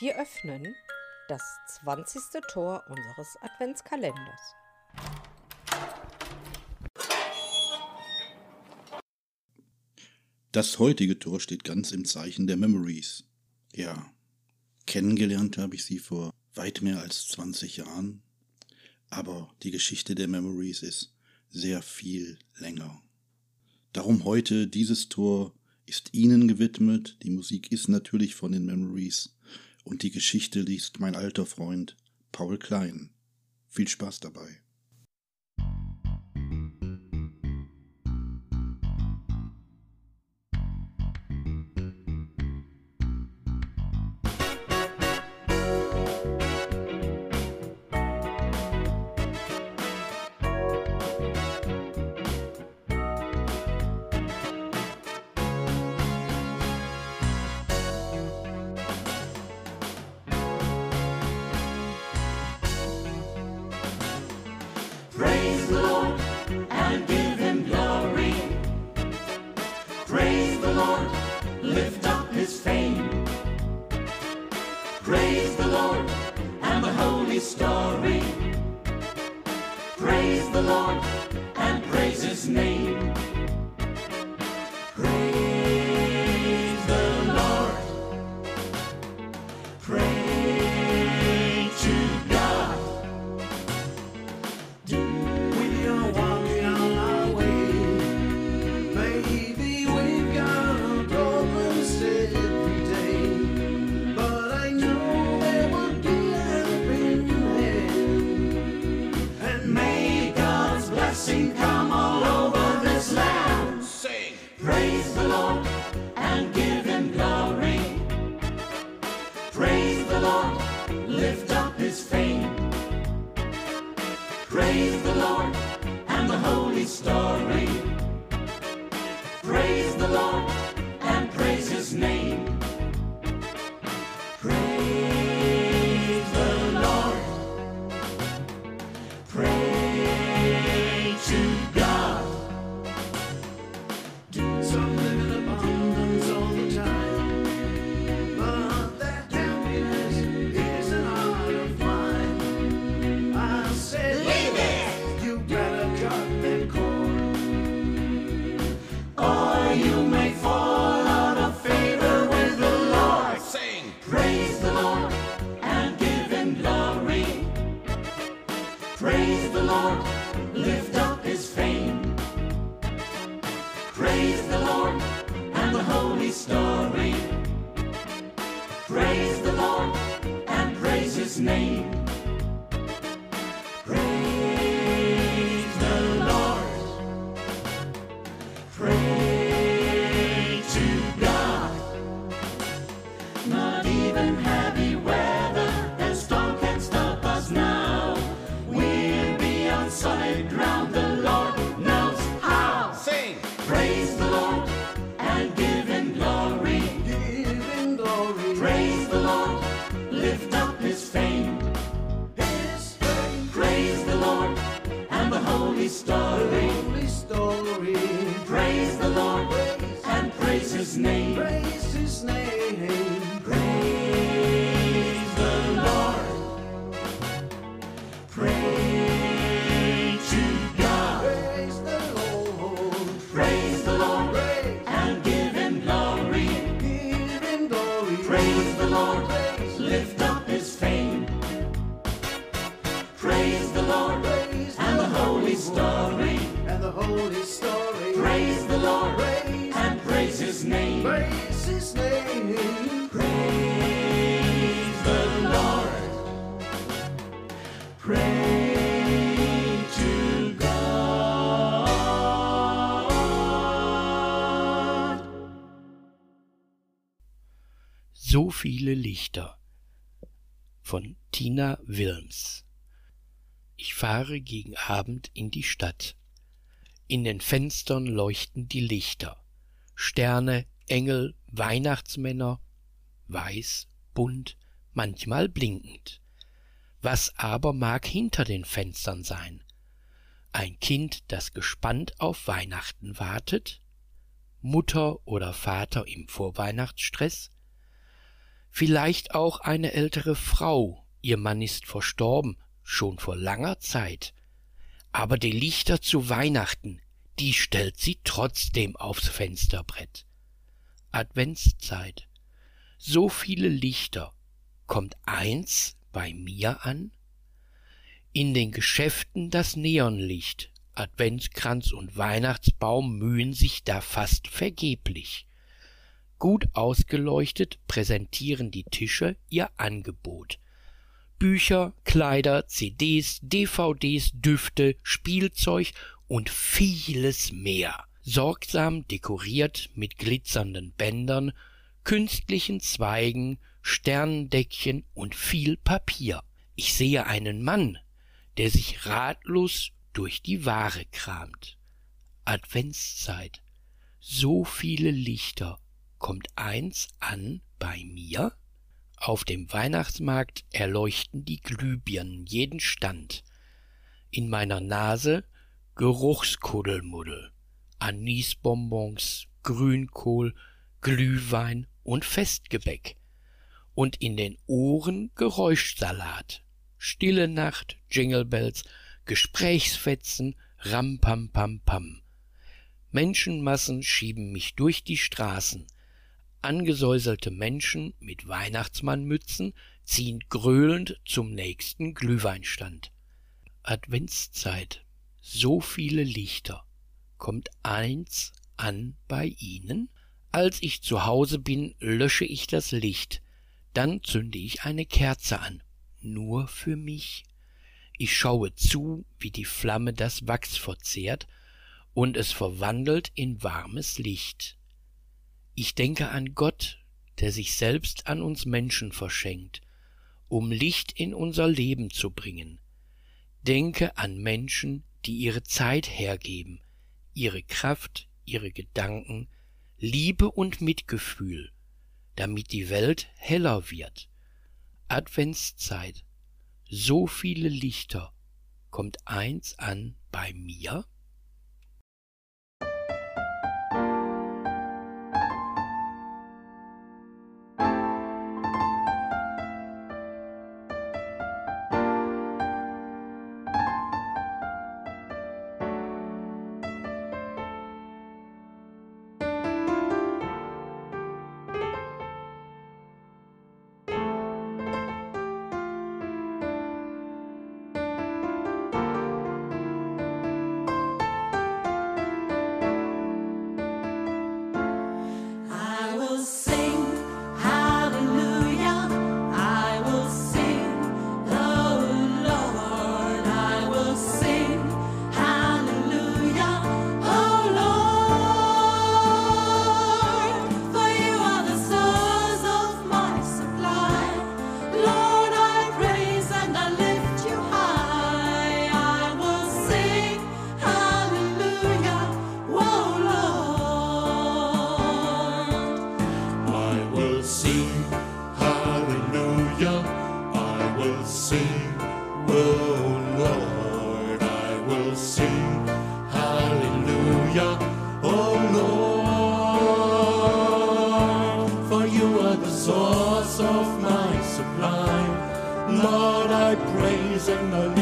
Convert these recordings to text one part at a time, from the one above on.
Wir öffnen das 20. Tor unseres Adventskalenders. Das heutige Tor steht ganz im Zeichen der Memories. Ja, kennengelernt habe ich sie vor weit mehr als 20 Jahren, aber die Geschichte der Memories ist sehr viel länger. Darum heute dieses Tor ist Ihnen gewidmet, die Musik ist natürlich von den Memories und die Geschichte liest mein alter Freund Paul Klein. Viel Spaß dabei. Praise the Lord and give him glory. Praise the Lord, lift up his fame. Praise the Lord and the holy story. Praise the Lord and praise his name. passing rain. So viele Lichter von Tina Wilms. Ich fahre gegen Abend in die Stadt. In den Fenstern leuchten die Lichter. Sterne, Engel, Weihnachtsmänner, weiß, bunt, manchmal blinkend. Was aber mag hinter den Fenstern sein? Ein Kind, das gespannt auf Weihnachten wartet? Mutter oder Vater im Vorweihnachtsstress? Vielleicht auch eine ältere Frau, ihr Mann ist verstorben, schon vor langer Zeit. Aber die Lichter zu Weihnachten, die stellt sie trotzdem aufs Fensterbrett. Adventszeit. So viele Lichter. Kommt eins bei mir an? In den Geschäften das Neonlicht. Adventskranz und Weihnachtsbaum mühen sich da fast vergeblich. Gut ausgeleuchtet präsentieren die Tische ihr Angebot. Bücher, Kleider, CDs, DVDs, Düfte, Spielzeug und vieles mehr. Sorgsam dekoriert mit glitzernden Bändern, künstlichen Zweigen, Sternendeckchen und viel Papier. Ich sehe einen Mann, der sich ratlos durch die Ware kramt. Adventszeit. So viele Lichter. Kommt eins an bei mir? Auf dem Weihnachtsmarkt erleuchten die Glühbirnen jeden Stand. In meiner Nase Geruchskuddelmuddel, Anisbonbons, Grünkohl, Glühwein und Festgebäck. Und in den Ohren Geräuschsalat, Stille Nacht, Jingle Bells, Gesprächsfetzen, Rampampampam. Menschenmassen schieben mich durch die Straßen. Angesäuselte Menschen mit Weihnachtsmannmützen ziehen gröhlend zum nächsten Glühweinstand. Adventszeit. So viele Lichter. Kommt eins an bei Ihnen? Als ich zu Hause bin, lösche ich das Licht. Dann zünde ich eine Kerze an. Nur für mich. Ich schaue zu, wie die Flamme das Wachs verzehrt und es verwandelt in warmes Licht. Ich denke an Gott, der sich selbst an uns Menschen verschenkt, um Licht in unser Leben zu bringen. Denke an Menschen, die ihre Zeit hergeben, ihre Kraft, ihre Gedanken, Liebe und Mitgefühl, damit die Welt heller wird. Adventszeit. So viele Lichter. Kommt eins an bei mir? 什么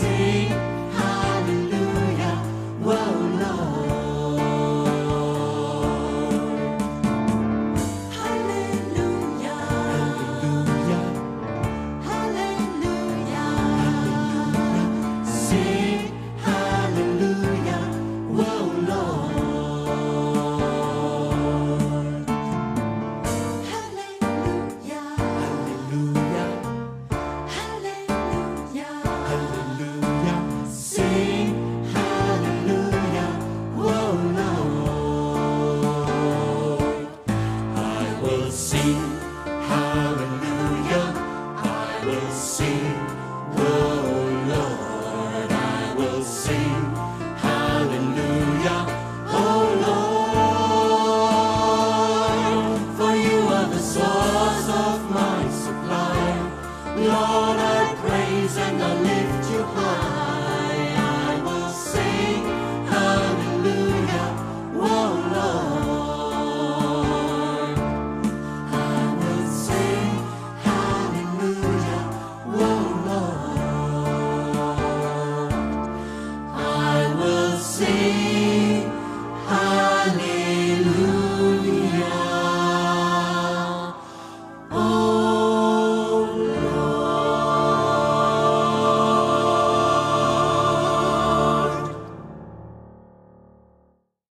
see.